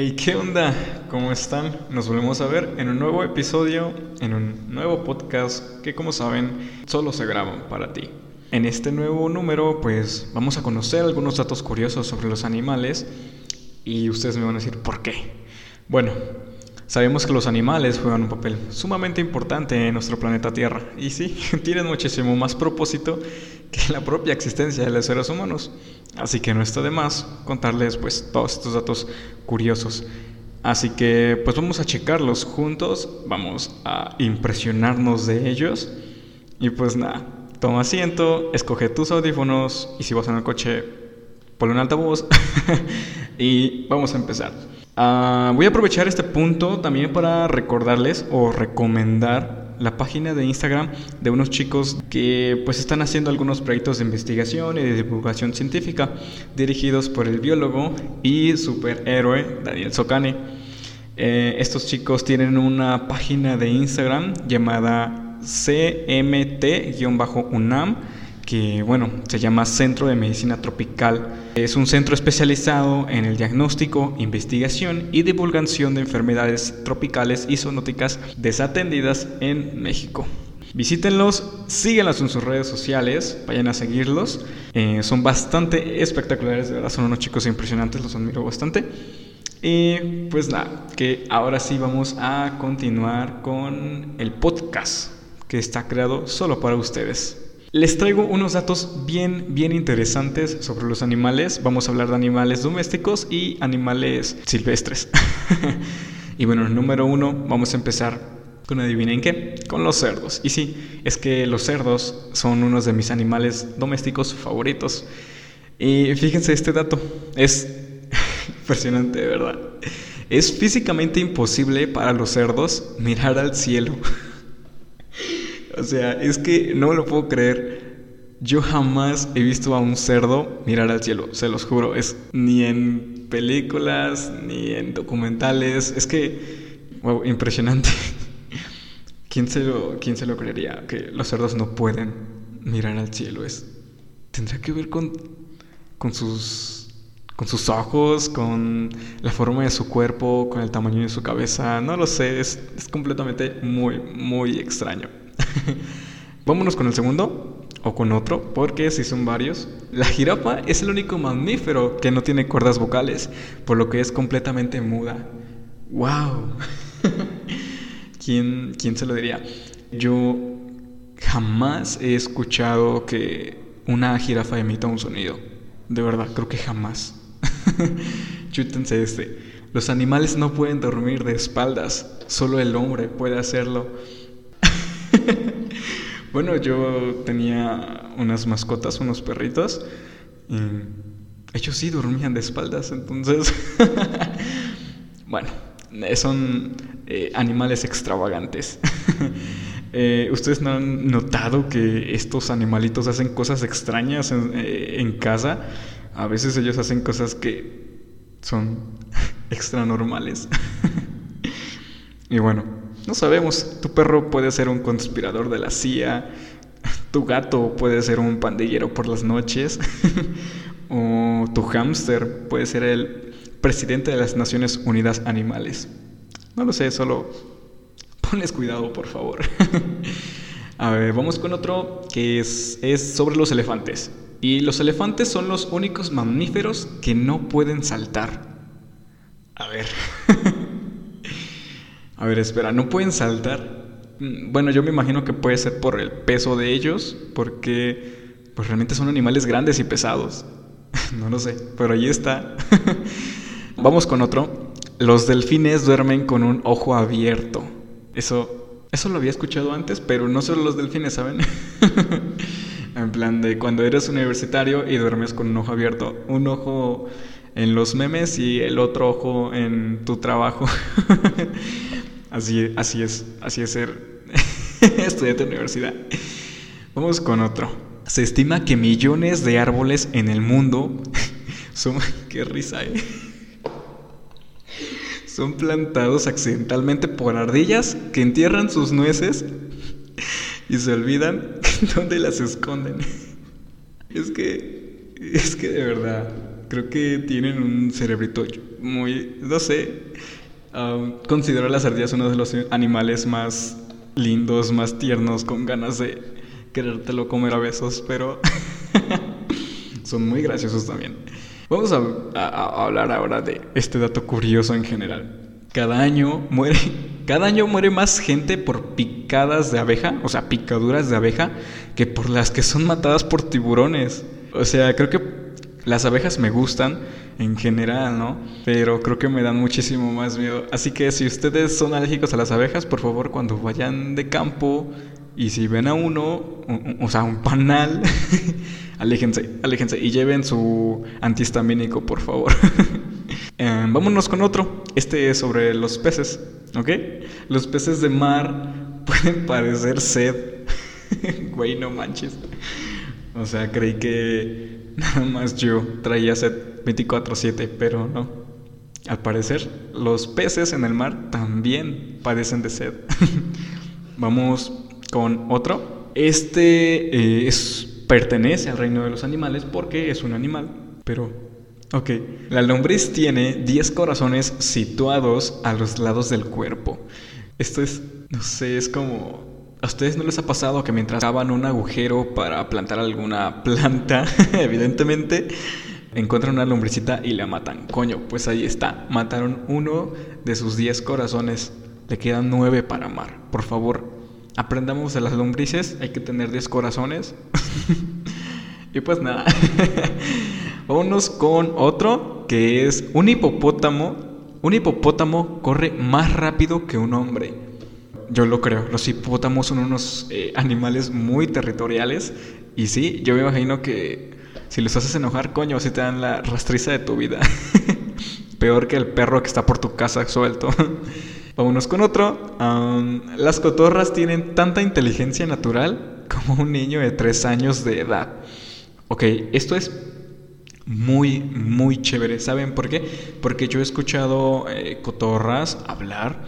Hey, ¿qué onda? ¿Cómo están? Nos volvemos a ver en un nuevo episodio, en un nuevo podcast que como saben solo se graban para ti. En este nuevo número pues vamos a conocer algunos datos curiosos sobre los animales y ustedes me van a decir ¿por qué? Bueno, sabemos que los animales juegan un papel sumamente importante en nuestro planeta Tierra y sí, tienen muchísimo más propósito que la propia existencia de los seres humanos. Así que no está de más contarles pues todos estos datos curiosos. Así que pues vamos a checarlos juntos, vamos a impresionarnos de ellos. Y pues nada, toma asiento, escoge tus audífonos y si vas en el coche, ponle un altavoz y vamos a empezar. Ah, voy a aprovechar este punto también para recordarles o recomendar la página de Instagram de unos chicos que pues están haciendo algunos proyectos de investigación y de divulgación científica dirigidos por el biólogo y superhéroe Daniel Socane. Eh, estos chicos tienen una página de Instagram llamada CMT-UNAM que bueno, se llama Centro de Medicina Tropical. Es un centro especializado en el diagnóstico, investigación y divulgación de enfermedades tropicales y zoonóticas desatendidas en México. Visítenlos, síguenlos en sus redes sociales, vayan a seguirlos. Eh, son bastante espectaculares, de verdad, son unos chicos impresionantes, los admiro bastante. Y pues nada, que ahora sí vamos a continuar con el podcast que está creado solo para ustedes. Les traigo unos datos bien, bien interesantes sobre los animales. Vamos a hablar de animales domésticos y animales silvestres. y bueno, número uno, vamos a empezar con adivinen qué, con los cerdos. Y sí, es que los cerdos son unos de mis animales domésticos favoritos. Y fíjense este dato, es impresionante, verdad. Es físicamente imposible para los cerdos mirar al cielo. O sea, es que no me lo puedo creer. Yo jamás he visto a un cerdo mirar al cielo, se los juro. Es ni en películas, ni en documentales. Es que, wow, impresionante. ¿Quién se lo, quién se lo creería? Que los cerdos no pueden mirar al cielo. Es, tendrá que ver con, con sus con sus ojos, con la forma de su cuerpo, con el tamaño de su cabeza, no lo sé, es, es completamente muy, muy extraño. Vámonos con el segundo o con otro, porque si son varios. La jirafa es el único mamífero que no tiene cuerdas vocales, por lo que es completamente muda. ¡Wow! ¿Quién, ¿Quién se lo diría? Yo jamás he escuchado que una jirafa emita un sonido. De verdad, creo que jamás. Chútense este. Los animales no pueden dormir de espaldas, solo el hombre puede hacerlo. bueno, yo tenía unas mascotas, unos perritos, y ellos sí dormían de espaldas, entonces, bueno, son eh, animales extravagantes. Eh, ¿Ustedes no han notado que estos animalitos hacen cosas extrañas en, eh, en casa? A veces ellos hacen cosas que son extra normales. y bueno, no sabemos, tu perro puede ser un conspirador de la CIA, tu gato puede ser un pandillero por las noches, o tu hámster puede ser el presidente de las Naciones Unidas Animales. No lo sé, solo pones cuidado, por favor. A ver, vamos con otro que es, es sobre los elefantes. Y los elefantes son los únicos mamíferos que no pueden saltar. A ver. A ver, espera, ¿no pueden saltar? Mm, bueno, yo me imagino que puede ser por el peso de ellos, porque pues realmente son animales grandes y pesados. no lo sé, pero ahí está. Vamos con otro. Los delfines duermen con un ojo abierto. Eso, eso lo había escuchado antes, pero no solo los delfines, ¿saben? en plan de cuando eres universitario y duermes con un ojo abierto. Un ojo en los memes y el otro ojo en tu trabajo. Así, así es, así es ser estudiante de universidad. Vamos con otro. Se estima que millones de árboles en el mundo son... ¡Qué risa, eh! Son plantados accidentalmente por ardillas que entierran sus nueces y se olvidan dónde las esconden. Es que... Es que de verdad, creo que tienen un cerebrito muy, no sé. Considero las ardillas uno de los animales más lindos, más tiernos, con ganas de querértelo comer a besos, pero son muy graciosos también. Vamos a, hablar ahora de este dato curioso en general. Cada año muere, cada año muere más gente por picadas de abeja, o sea, picaduras de abeja, que por las que son matadas por tiburones. O sea, creo que las abejas me gustan en general, ¿no? Pero creo que me dan muchísimo más miedo. Así que si ustedes son alérgicos a las abejas, por favor, cuando vayan de campo y si ven a uno, o, sea, un panal, aléjense, aléjense y lleven su antihistamínico, por favor. Em, vámonos con otro. Este es sobre los peces, ¿ok? Los peces de mar pueden parecer sed. Güey, no manches. O sea, creí que nada más yo traía sed 24/7, pero no. Al parecer, los peces en el mar también padecen de sed. Vamos con otro. Este eh, pertenece al reino de los animales porque es un animal, pero Ok, la lombriz tiene 10 corazones situados a los lados del cuerpo. Esto es, no sé, es como... ¿A ustedes no les ha pasado que mientras cavan un agujero para plantar alguna planta, evidentemente, encuentran una lombricita y la matan? Coño, pues ahí está. Mataron uno de sus 10 corazones. Le quedan 9 para amar. Por favor, aprendamos de las lombrices. Hay que tener 10 corazones. y pues nada. Vámonos con otro que es un hipopótamo. Un hipopótamo corre más rápido que un hombre. Yo lo creo. Los hipopótamos son unos eh, animales muy territoriales. Y sí, yo me imagino que si los haces enojar, coño, si te dan la rastriza de tu vida. Peor que el perro que está por tu casa suelto. Vámonos con otro. las cotorras tienen tanta inteligencia natural como un niño de 3 años de edad. Ok, esto es muy, muy chévere. ¿Saben por qué? Porque yo he escuchado eh, cotorras hablar,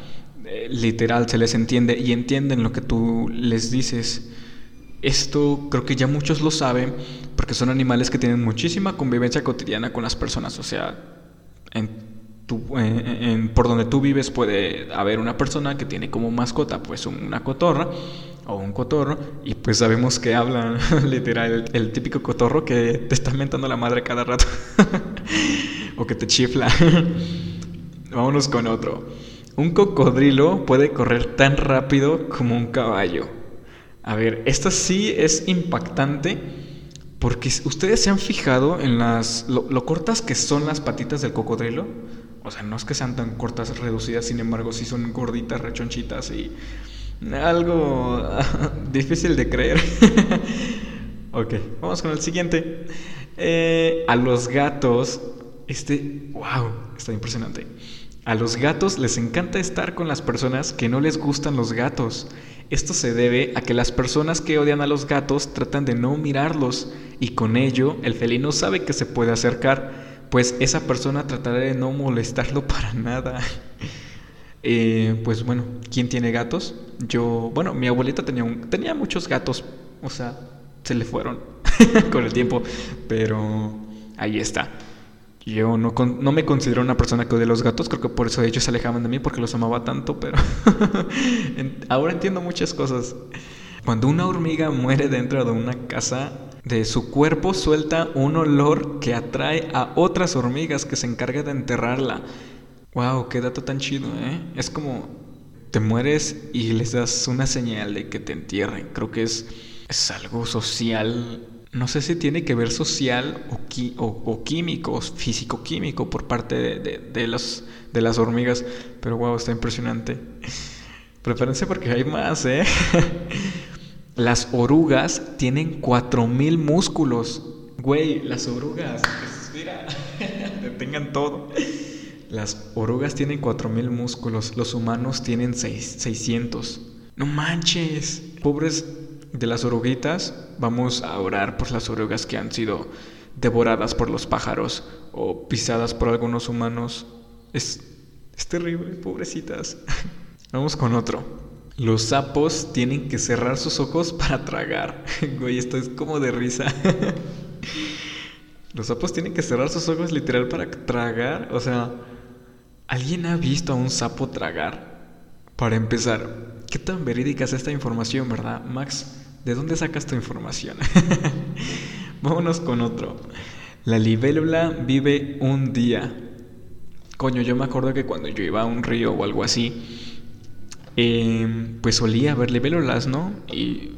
literal, se les entiende y entienden lo que tú les dices. Esto creo que ya muchos lo saben porque son animales que tienen muchísima convivencia cotidiana con las personas. O sea, en por donde tú vives puede haber una persona que tiene como mascota pues una cotorra o un cotorro y pues sabemos que hablan literal el, típico cotorro que te está mentando la madre cada rato o que te chifla. Vámonos con otro. Un cocodrilo puede correr tan rápido como un caballo. A ver, esta sí es impactante porque ustedes se han fijado en las lo cortas que son las patitas del cocodrilo. O sea, no es que sean tan cortas, reducidas, sin embargo, sí son gorditas, rechonchitas y algo difícil de creer. ok, vamos con el siguiente. Eh, a los gatos, este, wow, está impresionante. A los gatos les encanta estar con las personas que no les gustan los gatos. Esto se debe a que las personas que odian a los gatos tratan de no mirarlos y con ello el felino sabe que se puede acercar pues esa persona tratará de no molestarlo para nada. Eh, pues bueno, ¿quién tiene gatos? Yo, bueno, mi abuelita tenía, tenía muchos gatos, o sea, se le fueron con el tiempo, pero ahí está. Yo no, no me considero una persona que odie los gatos, creo que por eso ellos se alejaban de mí porque los amaba tanto, pero ahora entiendo muchas cosas. Cuando una hormiga muere dentro de una casa, de su cuerpo suelta un olor que atrae a otras hormigas que se encargan de enterrarla. Wow, qué dato tan chido, ¿eh? Es como te mueres y les das una señal de que te entierren. Creo que es, es algo social. No sé si tiene que ver social o, o, químico, físico-químico por parte de, de, los, de las hormigas. Pero wow, está impresionante. Prepárense porque hay más, ¿eh? Las orugas tienen 4000 músculos. Güey, las orugas. Mira, detengan todo. Las orugas tienen 4000 músculos. Los humanos tienen 600. No manches. Pobres de las oruguitas. Vamos a orar por las orugas que han sido devoradas por los pájaros o pisadas por algunos humanos. Es, es terrible, pobrecitas. Vamos con otro. Los sapos tienen que cerrar sus ojos para tragar. Güey, esto es como de risa. Los sapos tienen que cerrar sus ojos literal para tragar. O sea, ¿Alguien ha visto a un sapo tragar? Para empezar, ¿qué tan verídica es esta información, verdad? Max, ¿de dónde sacas tu información? Vámonos con otro. La libélula vive un día. Coño, yo me acuerdo que cuando yo iba a un río o algo así, eh, pues solía ver libélulas, ¿no? Y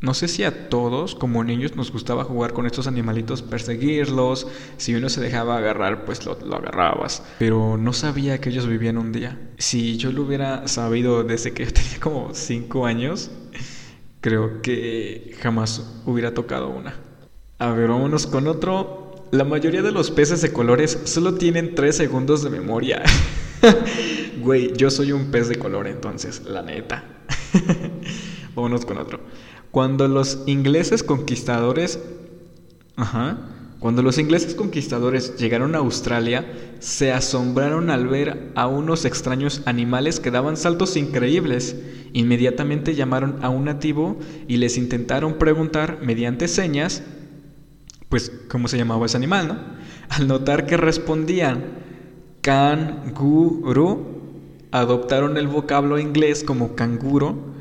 no sé si a todos, como niños, nos gustaba jugar con estos animalitos, perseguirlos. Si uno se dejaba agarrar, pues lo, agarrabas. Pero no sabía que ellos vivían un día. Si yo lo hubiera sabido desde que yo tenía como 5 años, creo que jamás hubiera tocado una. A ver, vámonos con otro. La mayoría de los peces de colores solo tienen 3 segundos de memoria. Güey, yo soy un pez de color entonces, la neta. vámonos con otro. Cuando los ingleses conquistadores... Ajá. Cuando los ingleses conquistadores llegaron a Australia, se asombraron al ver a unos extraños animales que daban saltos increíbles. Inmediatamente llamaron a un nativo y les intentaron preguntar mediante señas, pues, cómo se llamaba ese animal, ¿no? Al notar que respondían canguro, adoptaron el vocablo inglés como canguro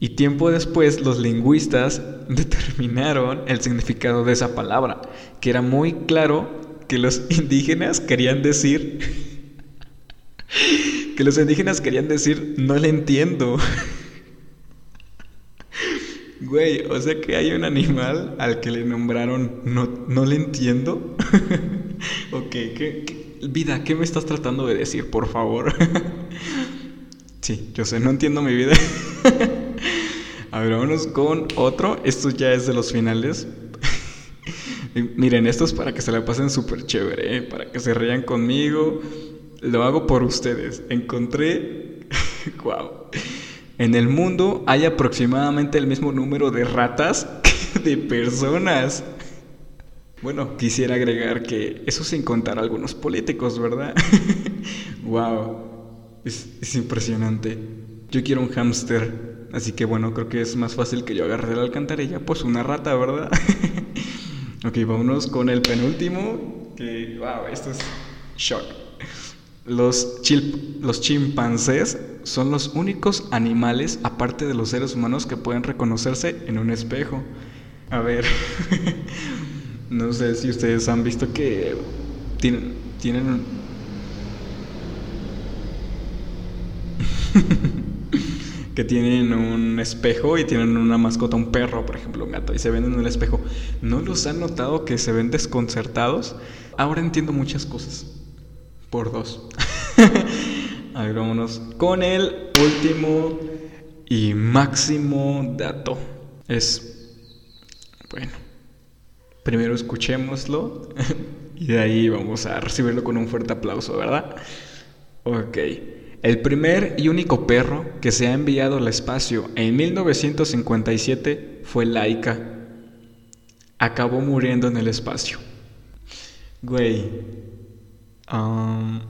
y tiempo después los lingüistas determinaron el significado de esa palabra, que era muy claro que los indígenas querían decir que los indígenas querían decir no le entiendo. Güey, o sea que hay un animal al que le nombraron no, no le entiendo. ok, ¿qué, vida, ¿qué me estás tratando de decir, por favor? sí, yo sé, no entiendo mi vida. A ver, vámonos con otro. Esto ya es de los finales. Miren, esto es para que se la pasen súper chévere, ¿eh? para que se rían conmigo. Lo hago por ustedes. Encontré. ¡Wow! En el mundo hay aproximadamente el mismo número de ratas que de personas. Bueno, quisiera agregar que eso sin contar a algunos políticos, ¿verdad? ¡Wow! Es, es impresionante. Yo quiero un hámster. Así que bueno, creo que es más fácil que yo agarre la alcantarilla, pues una rata, ¿verdad? ok, vámonos con el penúltimo, que, wow, esto es shock. Los, los chimpancés son los únicos animales, aparte de los seres humanos, que pueden reconocerse en un espejo. A ver, no sé si ustedes han visto que tienen, tienen que tienen un espejo y tienen una mascota, un perro, por ejemplo, un gato, y se ven en el espejo. ¿No los han notado que se ven desconcertados? Ahora entiendo muchas cosas. Por dos. A ver, vámonos con el último y máximo dato. Es, bueno, primero escuchémoslo y de ahí vamos a recibirlo con un fuerte aplauso, ¿verdad? Ok. El primer y único perro que se ha enviado al espacio en 1957 fue Laika. Acabó muriendo en el espacio. Güey. Um,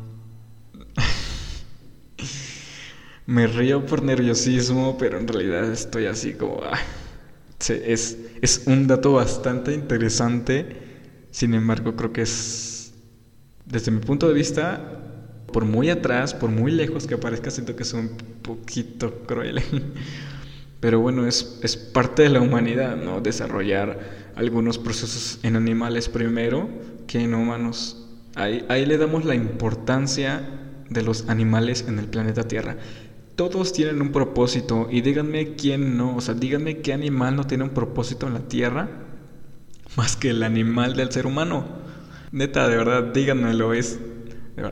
me río por nerviosismo, pero en realidad estoy así como... Ah, es, es un dato bastante interesante. Sin embargo, creo que es, desde mi punto de vista, por muy atrás, por muy lejos que parezca, siento que es un poquito cruel. Pero bueno, es, es parte de la humanidad, ¿no? Desarrollar algunos procesos en animales primero que en humanos. Ahí, ahí le damos la importancia de los animales en el planeta Tierra. Todos tienen un propósito y díganme quién no, o sea, díganme qué animal no tiene un propósito en la Tierra más que el animal del ser humano. Neta, de verdad, díganmelo, es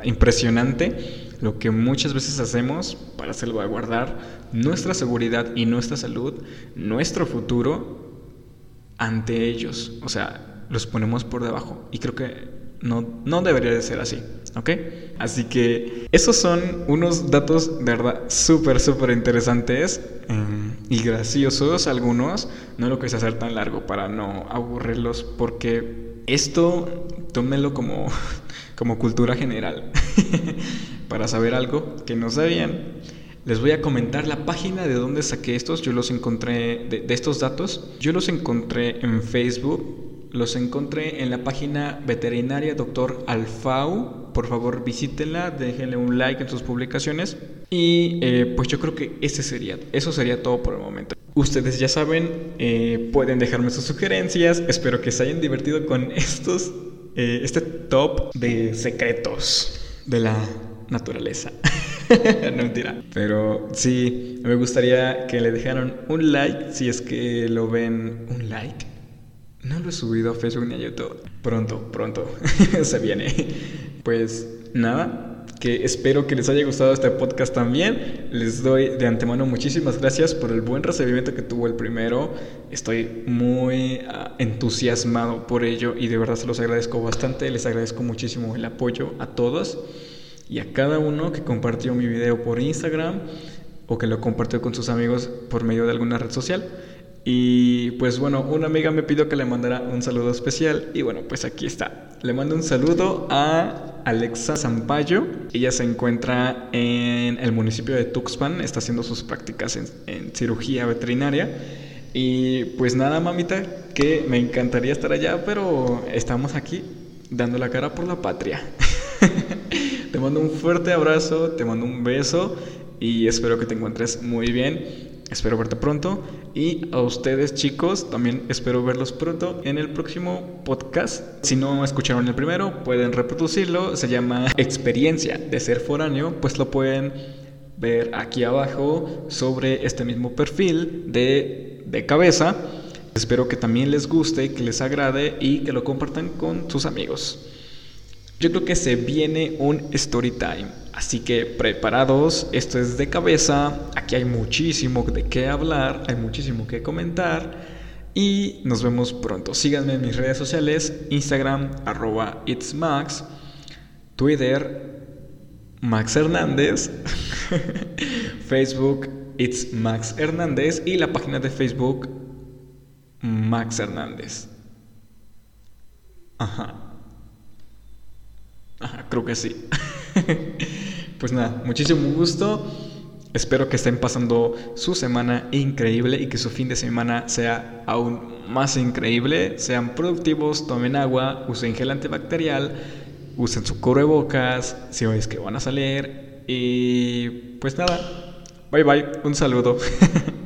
impresionante lo que muchas veces hacemos para salvaguardar nuestra seguridad y nuestra salud, nuestro futuro ante ellos. O sea, los ponemos por debajo. Y creo que no, no debería de ser así. ¿Ok? Así que esos son unos datos de verdad súper, súper interesantes em, y graciosos algunos. No lo quise hacer tan largo para no aburrirlos porque esto tómelo como como cultura general. Para saber algo que no sabían, les voy a comentar la página de donde saqué estos. Yo los encontré, de, estos datos, yo los encontré en Facebook, los encontré en la página veterinaria doctor Alfau por favor visítenla, déjenle un like en sus publicaciones y eh, pues yo creo que ese sería, eso sería todo por el momento. Ustedes ya saben, eh, pueden dejarme sus sugerencias, espero que se hayan divertido con estos, eh, este top de secretos de la naturaleza. no mentira. Pero sí, me gustaría que le dejaran un like si es que lo ven. ¿Un like? No lo he subido a Facebook ni a YouTube. Pronto, pronto. Se viene. Pues nada, que espero que les haya gustado este podcast también. Les doy de antemano muchísimas gracias por el buen recibimiento que tuvo el primero. Estoy muy ah, entusiasmado por ello y de verdad se los agradezco bastante. Les agradezco muchísimo el apoyo a todos y a cada uno que compartió mi video por Instagram o que lo compartió con sus amigos por medio de alguna red social. Y pues bueno, una amiga me pidió que le mandara un saludo especial y bueno, pues aquí está. Le mando un saludo a Alexa Zampayo. Ella se encuentra en el municipio de Tuxpan, está haciendo sus prácticas en, en cirugía veterinaria. Y pues nada, mamita, que me encantaría estar allá, pero estamos aquí dando la cara por la patria. te mando un fuerte abrazo, te mando un beso y espero que te encuentres muy bien. Espero verte pronto y a ustedes chicos también espero verlos pronto en el próximo podcast. Si no escucharon el primero, pueden reproducirlo. Se llama Experiencia de ser foráneo, pues lo pueden ver aquí abajo sobre este mismo perfil de, de cabeza. Espero que también les guste, que les agrade y que lo compartan con sus amigos. Yo creo que se viene un story time. Así que preparados, esto es de cabeza. Aquí hay muchísimo de qué hablar, hay muchísimo que comentar. Y nos vemos pronto. Síganme en mis redes sociales: Instagram, arroba It's Max, Twitter, Max Hernández, Facebook, It's Max Hernández y la página de Facebook, Max Hernández. Ajá creo que sí. pues nada, muchísimo gusto. Espero que estén pasando su semana increíble y que su fin de semana sea aún más increíble. Sean productivos, tomen agua, usen gel antibacterial, usen su bocas si veis que van a salir. Y pues nada, bye bye, un saludo.